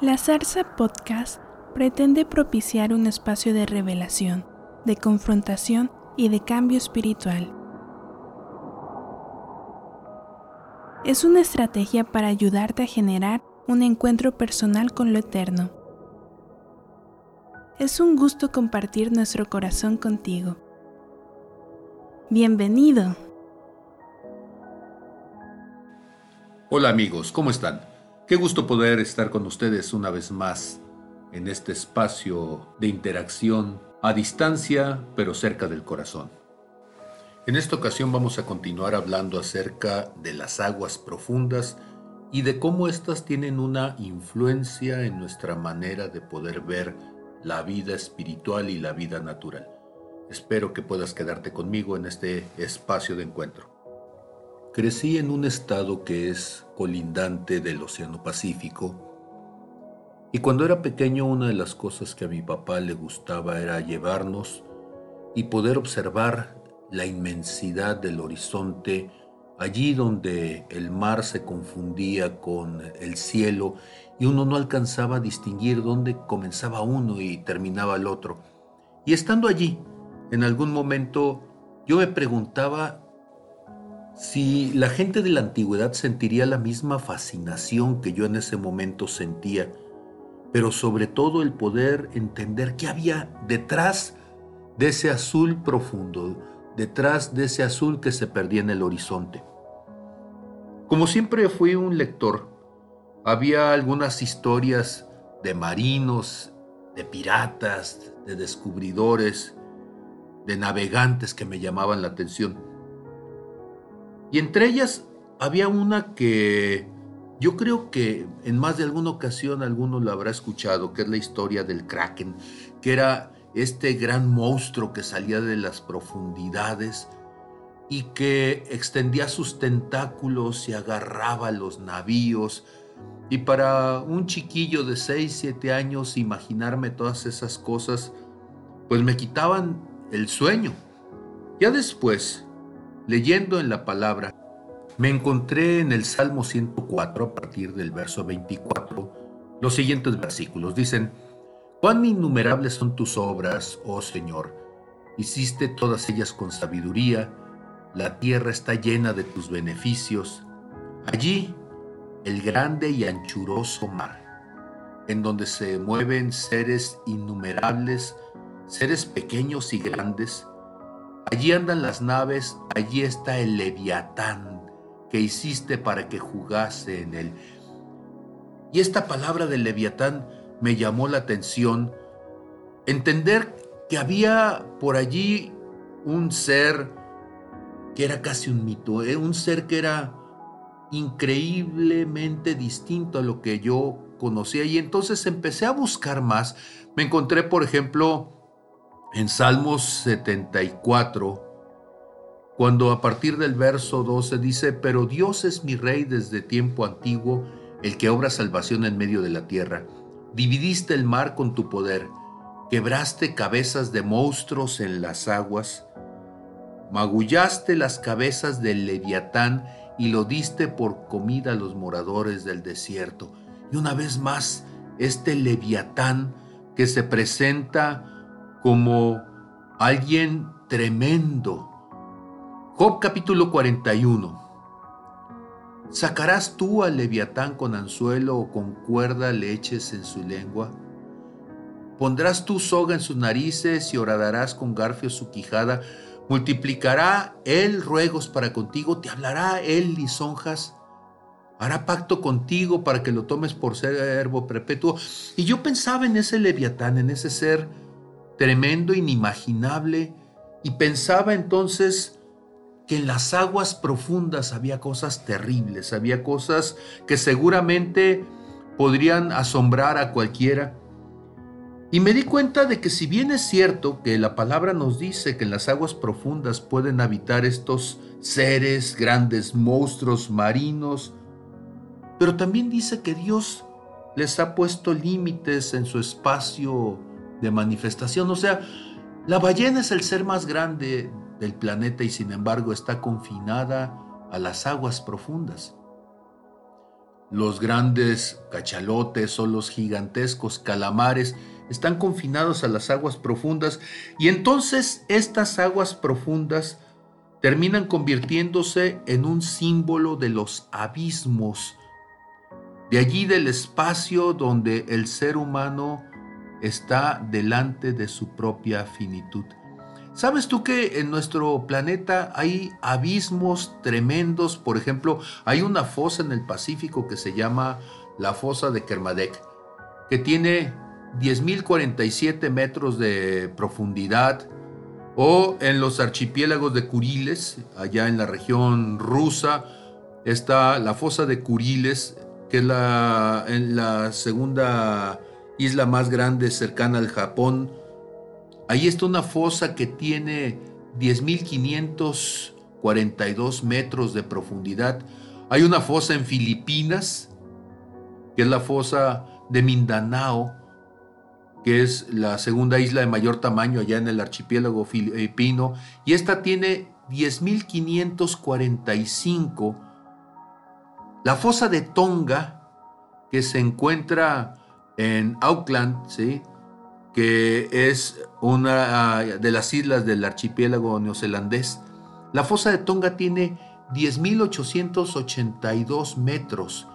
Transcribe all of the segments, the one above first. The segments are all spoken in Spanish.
La Zarza Podcast pretende propiciar un espacio de revelación, de confrontación y de cambio espiritual. Es una estrategia para ayudarte a generar un encuentro personal con lo eterno. Es un gusto compartir nuestro corazón contigo. Bienvenido. Hola amigos, ¿cómo están? Qué gusto poder estar con ustedes una vez más en este espacio de interacción a distancia pero cerca del corazón. En esta ocasión vamos a continuar hablando acerca de las aguas profundas y de cómo éstas tienen una influencia en nuestra manera de poder ver la vida espiritual y la vida natural. Espero que puedas quedarte conmigo en este espacio de encuentro. Crecí en un estado que es colindante del Océano Pacífico y cuando era pequeño una de las cosas que a mi papá le gustaba era llevarnos y poder observar la inmensidad del horizonte allí donde el mar se confundía con el cielo y uno no alcanzaba a distinguir dónde comenzaba uno y terminaba el otro. Y estando allí, en algún momento yo me preguntaba si la gente de la antigüedad sentiría la misma fascinación que yo en ese momento sentía, pero sobre todo el poder entender qué había detrás de ese azul profundo, detrás de ese azul que se perdía en el horizonte. Como siempre fui un lector, había algunas historias de marinos, de piratas, de descubridores, de navegantes que me llamaban la atención. Y entre ellas había una que yo creo que en más de alguna ocasión alguno la habrá escuchado, que es la historia del kraken, que era este gran monstruo que salía de las profundidades y que extendía sus tentáculos y agarraba los navíos. Y para un chiquillo de 6, 7 años imaginarme todas esas cosas, pues me quitaban el sueño. Ya después, Leyendo en la palabra, me encontré en el Salmo 104 a partir del verso 24 los siguientes versículos. Dicen, cuán innumerables son tus obras, oh Señor. Hiciste todas ellas con sabiduría, la tierra está llena de tus beneficios. Allí, el grande y anchuroso mar, en donde se mueven seres innumerables, seres pequeños y grandes, Allí andan las naves, allí está el leviatán que hiciste para que jugase en él. Y esta palabra del leviatán me llamó la atención. Entender que había por allí un ser que era casi un mito, ¿eh? un ser que era increíblemente distinto a lo que yo conocía. Y entonces empecé a buscar más. Me encontré, por ejemplo, en Salmos 74, cuando a partir del verso 12 dice, pero Dios es mi rey desde tiempo antiguo, el que obra salvación en medio de la tierra. Dividiste el mar con tu poder, quebraste cabezas de monstruos en las aguas, magullaste las cabezas del leviatán y lo diste por comida a los moradores del desierto. Y una vez más, este leviatán que se presenta como alguien tremendo. Job capítulo 41. ¿Sacarás tú al leviatán con anzuelo o con cuerda leches en su lengua? ¿Pondrás tú soga en sus narices y horadarás con garfio su quijada? ¿Multiplicará él ruegos para contigo? ¿Te hablará él lisonjas? hará pacto contigo para que lo tomes por ser herbo perpetuo. Y yo pensaba en ese leviatán, en ese ser tremendo, inimaginable, y pensaba entonces que en las aguas profundas había cosas terribles, había cosas que seguramente podrían asombrar a cualquiera. Y me di cuenta de que si bien es cierto que la palabra nos dice que en las aguas profundas pueden habitar estos seres, grandes monstruos marinos, pero también dice que Dios les ha puesto límites en su espacio de manifestación. O sea, la ballena es el ser más grande del planeta y sin embargo está confinada a las aguas profundas. los grandes cachalotes o los gigantescos calamares están confinados a las aguas profundas y entonces estas aguas profundas terminan convirtiéndose en un símbolo de los abismos, de allí del espacio donde el ser humano está delante de su propia finitud. ¿Sabes tú que en nuestro planeta hay abismos tremendos? Por ejemplo, hay una fosa en el Pacífico que se llama la fosa de Kermadec, que tiene 10.047 metros de profundidad, o en los archipiélagos de Kuriles, allá en la región rusa, está la fosa de Kuriles, que es la, en la segunda isla más grande cercana al Japón. Ahí está una fosa que tiene 10.542 metros de profundidad. Hay una fosa en Filipinas, que es la fosa de Mindanao, que es la segunda isla de mayor tamaño allá en el archipiélago filipino, y esta tiene 10.545. La fosa de Tonga, que se encuentra en Auckland, ¿sí? que es una de las islas del archipiélago neozelandés. La fosa de Tonga tiene 10.882 metros.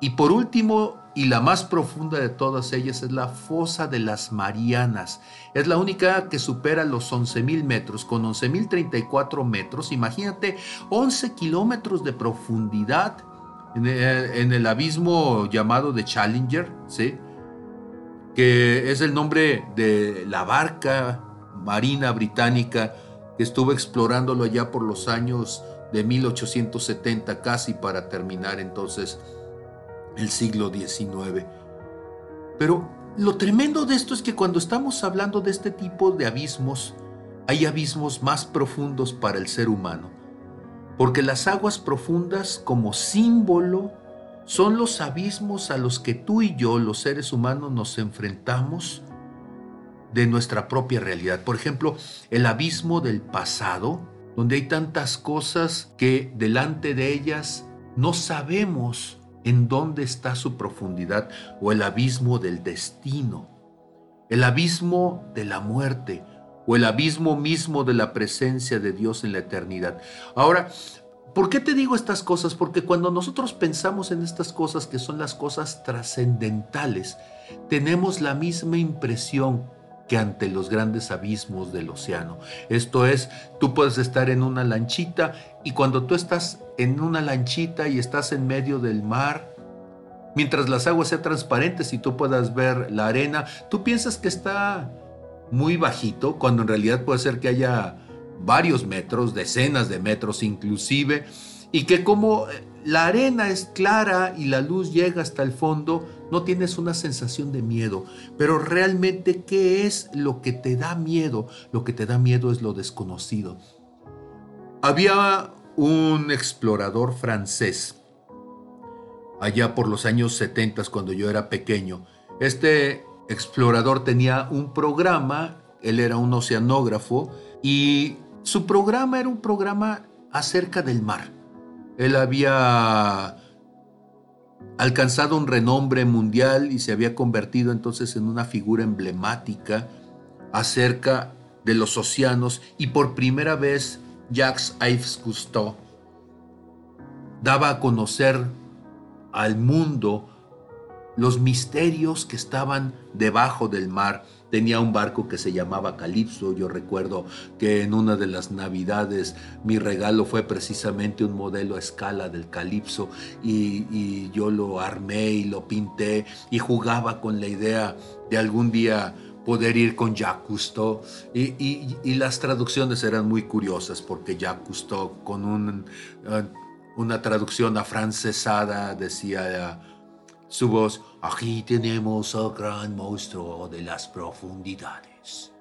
Y por último, y la más profunda de todas ellas es la fosa de las Marianas. Es la única que supera los 11.000 metros, con 11.034 metros. Imagínate, 11 kilómetros de profundidad en el, abismo llamado de Challenger, ¿sí? que es el nombre de la barca marina británica que estuvo explorándolo allá por los años de 1870 casi para terminar entonces el siglo XIX. Pero lo tremendo de esto es que cuando estamos hablando de este tipo de abismos, hay abismos más profundos para el ser humano, porque las aguas profundas como símbolo son los abismos a los que tú y yo, los seres humanos, nos enfrentamos de nuestra propia realidad. Por ejemplo, el abismo del pasado, donde hay tantas cosas que delante de ellas no sabemos en dónde está su profundidad o el abismo del destino, el abismo de la muerte o el abismo mismo de la presencia de Dios en la eternidad. Ahora, ¿por qué te digo estas cosas? Porque cuando nosotros pensamos en estas cosas que son las cosas trascendentales, tenemos la misma impresión que ante los grandes abismos del océano. Esto es, tú puedes estar en una lanchita y cuando tú estás en una lanchita y estás en medio del mar, mientras las aguas sean transparentes y tú puedas ver la arena, tú piensas que está muy bajito, cuando en realidad puede ser que haya varios metros, decenas de metros inclusive, y que como la arena es clara y la luz llega hasta el fondo, no tienes una sensación de miedo. Pero realmente, ¿qué es lo que te da miedo? Lo que te da miedo es lo desconocido. Había un explorador francés allá por los años 70 cuando yo era pequeño. Este explorador tenía un programa, él era un oceanógrafo y su programa era un programa acerca del mar. Él había alcanzado un renombre mundial y se había convertido entonces en una figura emblemática acerca de los océanos y por primera vez Jacques Yves Cousteau daba a conocer al mundo los misterios que estaban debajo del mar tenía un barco que se llamaba Calipso. Yo recuerdo que en una de las navidades mi regalo fue precisamente un modelo a escala del Calipso y, yo lo armé y lo pinté y jugaba con la idea de algún día poder ir con Jacques Cousteau y, las traducciones eran muy curiosas porque Jacques Cousteau con eh, una traducción afrancesada decía su voz, aquí tenemos al gran monstruo de las profundidades.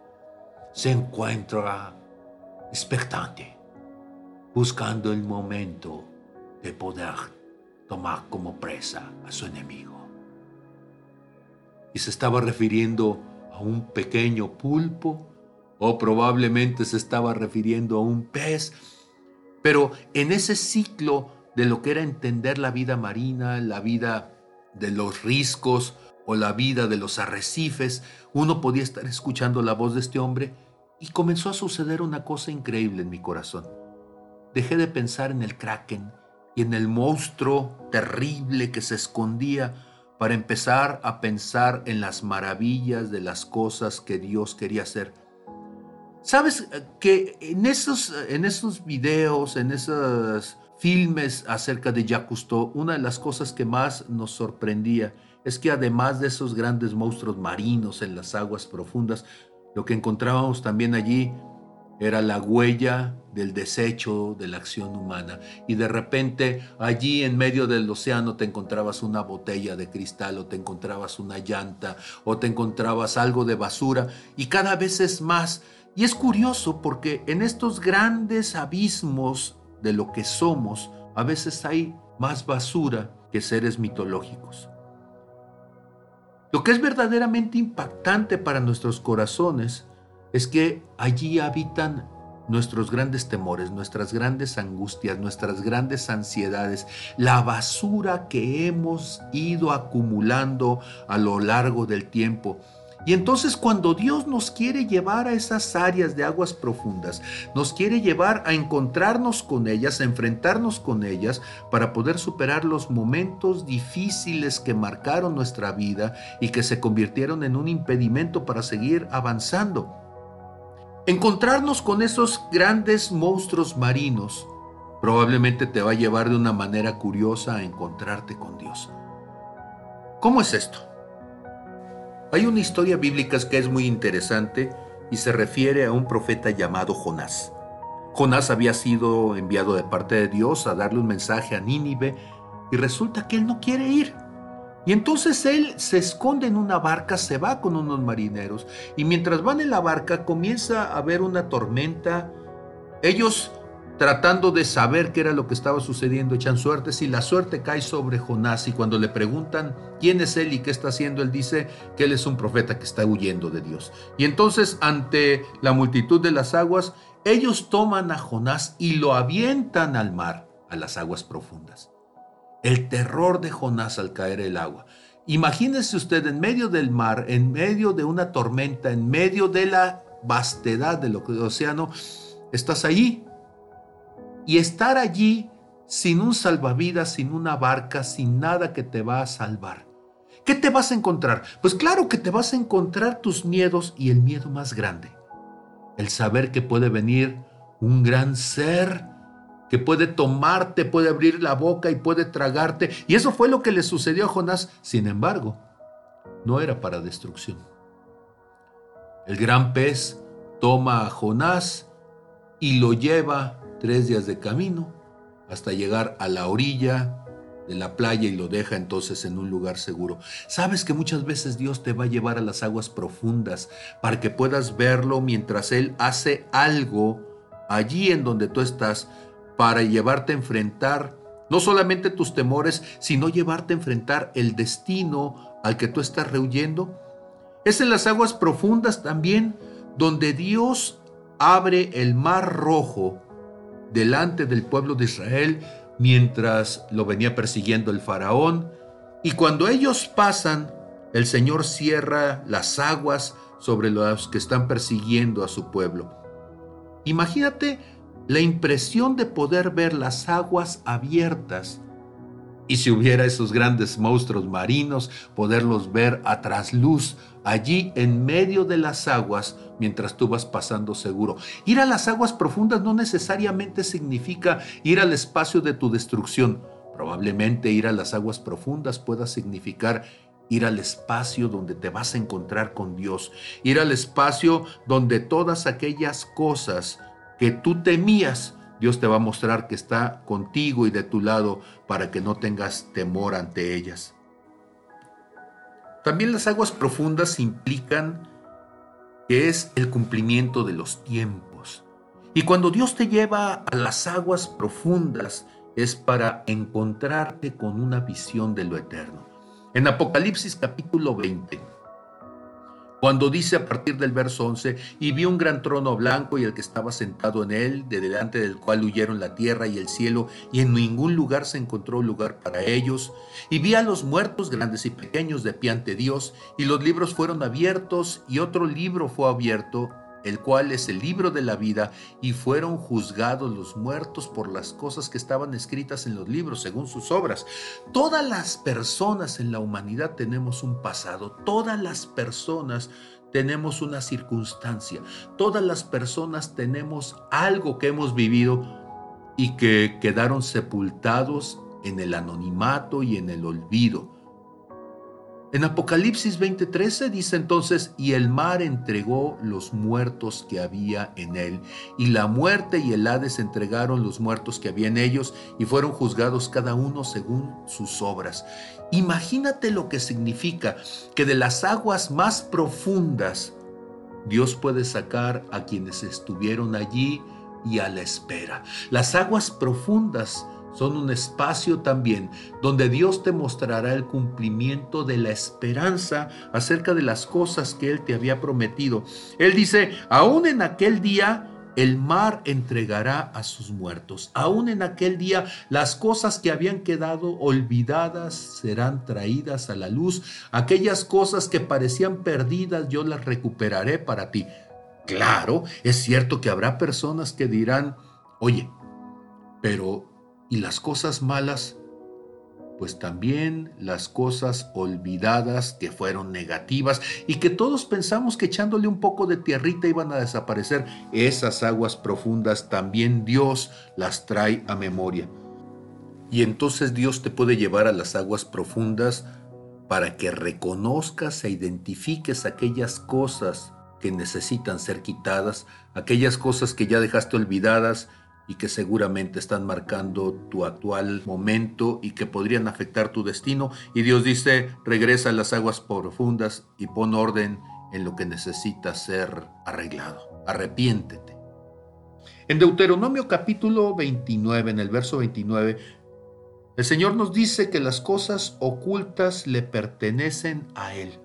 Se encuentra expectante, buscando el momento de poder tomar como presa a su enemigo. Y se estaba refiriendo a un pequeño pulpo o probablemente se estaba refiriendo a un pez, pero en ese ciclo de lo que era entender la vida marina, la vida de los riscos o la vida de los arrecifes, uno podía estar escuchando la voz de este hombre y comenzó a suceder una cosa increíble en mi corazón. Dejé de pensar en el kraken y en el monstruo terrible que se escondía para empezar a pensar en las maravillas de las cosas que Dios quería hacer. Sabes que en esos, en videos, en esos filmes acerca de Jacques una de las cosas que más nos sorprendía es que además de esos grandes monstruos marinos en las aguas profundas, lo que encontrábamos también allí era la huella del desecho de la acción humana. Y de repente allí en medio del océano te encontrabas una botella de cristal o te encontrabas una llanta o te encontrabas algo de basura y cada vez es más. Y es curioso porque en estos grandes abismos de lo que somos, a veces hay más basura que seres mitológicos. Lo que es verdaderamente impactante para nuestros corazones es que allí habitan nuestros grandes temores, nuestras grandes angustias, nuestras grandes ansiedades, la basura que hemos ido acumulando a lo largo del tiempo. Y entonces cuando Dios nos quiere llevar a esas áreas de aguas profundas, nos quiere llevar a encontrarnos con ellas, a enfrentarnos con ellas, para poder superar los momentos difíciles que marcaron nuestra vida y que se convirtieron en un impedimento para seguir avanzando. Encontrarnos con esos grandes monstruos marinos probablemente te va a llevar de una manera curiosa a encontrarte con Dios. ¿Cómo es esto? Hay una historia bíblica que es muy interesante y se refiere a un profeta llamado Jonás. Jonás había sido enviado de parte de Dios a darle un mensaje a Nínive y resulta que él no quiere ir. Y entonces él se esconde en una barca, se va con unos marineros y mientras van en la barca comienza a haber una tormenta. Ellos tratando de saber qué era lo que estaba sucediendo echan suertes y la suerte cae sobre Jonás y cuando le preguntan quién es él y qué está haciendo, él dice que él es un profeta que está huyendo de Dios. Y entonces ante la multitud de las aguas, ellos toman a Jonás y lo avientan al mar, a las aguas profundas el terror de Jonás al caer el agua. Imagínese usted en medio del mar, en medio de una tormenta, en medio de la vastedad del océano, estás allí. Y estar allí sin un salvavidas, sin una barca, sin nada que te va a salvar. ¿Qué te vas a encontrar? Pues claro que te vas a encontrar tus miedos y el miedo más grande. El saber que puede venir un gran ser que puede tomarte, puede abrir la boca y puede tragarte. Y eso fue lo que le sucedió a Jonás. Sin embargo, no era para destrucción. El gran pez toma a Jonás y lo lleva tres días de camino hasta llegar a la orilla de la playa y lo deja entonces en un lugar seguro. Sabes que muchas veces Dios te va a llevar a las aguas profundas para que puedas verlo mientras Él hace algo allí en donde tú estás para llevarte a enfrentar no solamente tus temores, sino llevarte a enfrentar el destino al que tú estás rehuyendo. Es en las aguas profundas también donde Dios abre el mar rojo delante del pueblo de Israel mientras lo venía persiguiendo el faraón. Y cuando ellos pasan, el Señor cierra las aguas sobre los que están persiguiendo a su pueblo. Imagínate la impresión de poder ver las aguas abiertas y si hubiera esos grandes monstruos marinos, poderlos ver a trasluz allí en medio de las aguas mientras tú vas pasando seguro. Ir a las aguas profundas no necesariamente significa ir al espacio de tu destrucción. Probablemente ir a las aguas profundas pueda significar ir al espacio donde te vas a encontrar con Dios, ir al espacio donde todas aquellas cosas que tú temías, Dios te va a mostrar que está contigo y de tu lado para que no tengas temor ante ellas. También las aguas profundas implican que es el cumplimiento de los tiempos. Y cuando Dios te lleva a las aguas profundas es para encontrarte con una visión de lo eterno. En Apocalipsis capítulo 20, Cuando dice a partir del verso 11, y vi un gran trono blanco y el que estaba sentado en él, de delante del cual huyeron la tierra y el cielo, y en ningún lugar se encontró lugar para ellos. Y vi a los muertos grandes y pequeños de pie ante Dios, y los libros fueron abiertos, y otro libro fue abierto, el cual es el libro de la vida, y fueron juzgados los muertos por las cosas que estaban escritas en los libros, según sus obras. Todas las personas en la humanidad tenemos un pasado, todas las personas tenemos una circunstancia, todas las personas tenemos algo que hemos vivido y que quedaron sepultados en el anonimato y en el olvido. En Apocalipsis 20:13 dice entonces, y el mar entregó los muertos que había en él, y la muerte y el Hades entregaron los muertos que había en ellos, y fueron juzgados cada uno según sus obras. Imagínate lo que significa que de las aguas más profundas Dios puede sacar a quienes estuvieron allí y a la espera. Las aguas profundas son un espacio también donde Dios te mostrará el cumplimiento de la esperanza acerca de las cosas que Él te había prometido. Él dice, aún en aquel día el mar entregará a sus muertos. Aún en aquel día las cosas que habían quedado olvidadas serán traídas a la luz. Aquellas cosas que parecían perdidas yo las recuperaré para ti. Claro, es cierto que habrá personas que dirán, oye, pero y las cosas malas, pues también las cosas olvidadas que fueron negativas y que todos pensamos que echándole un poco de tierrita iban a desaparecer, esas aguas profundas también Dios las trae a memoria. Y entonces Dios te puede llevar a las aguas profundas para que reconozcas e identifiques aquellas cosas que necesitan ser quitadas, aquellas cosas que ya dejaste olvidadas, y que seguramente están marcando tu actual momento y que podrían afectar tu destino. Y Dios dice, regresa a las aguas profundas y pon orden en lo que necesita ser arreglado. Arrepiéntete. En Deuteronomio capítulo 29, en el verso 29, el Señor nos dice que las cosas ocultas le pertenecen a Él,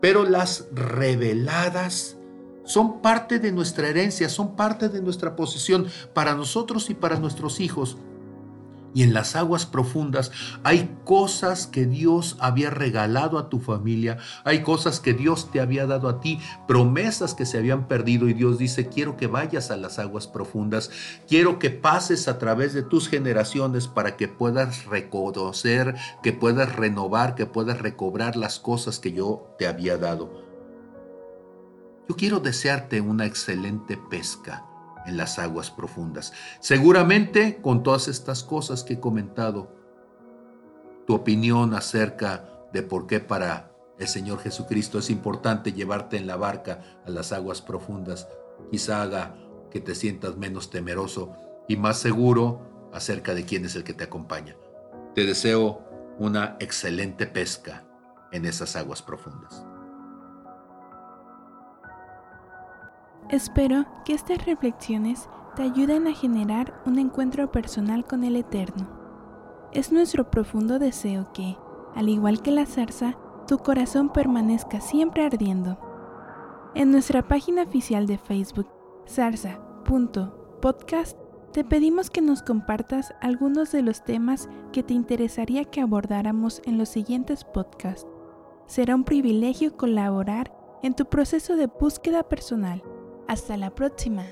pero las reveladas son parte de nuestra herencia, son parte de nuestra posesión para nosotros y para nuestros hijos. Y en las aguas profundas hay cosas que Dios había regalado a tu familia, hay cosas que Dios te había dado a ti, promesas que se habían perdido y Dios dice, quiero que vayas a las aguas profundas, quiero que pases a través de tus generaciones para que puedas reconocer, que puedas renovar, que puedas recobrar las cosas que yo te había dado. Yo quiero desearte una excelente pesca en las aguas profundas. Seguramente con todas estas cosas que he comentado, tu opinión acerca de por qué para el Señor Jesucristo es importante llevarte en la barca a las aguas profundas, quizá haga que te sientas menos temeroso y más seguro acerca de quién es el que te acompaña. Te deseo una excelente pesca en esas aguas profundas. Espero que estas reflexiones te ayuden a generar un encuentro personal con el Eterno. Es nuestro profundo deseo que, al igual que la zarza, tu corazón permanezca siempre ardiendo. En nuestra página oficial de Facebook, zarza.podcast, te pedimos que nos compartas algunos de los temas que te interesaría que abordáramos en los siguientes podcasts. Será un privilegio colaborar en tu proceso de búsqueda personal hasta la próxima.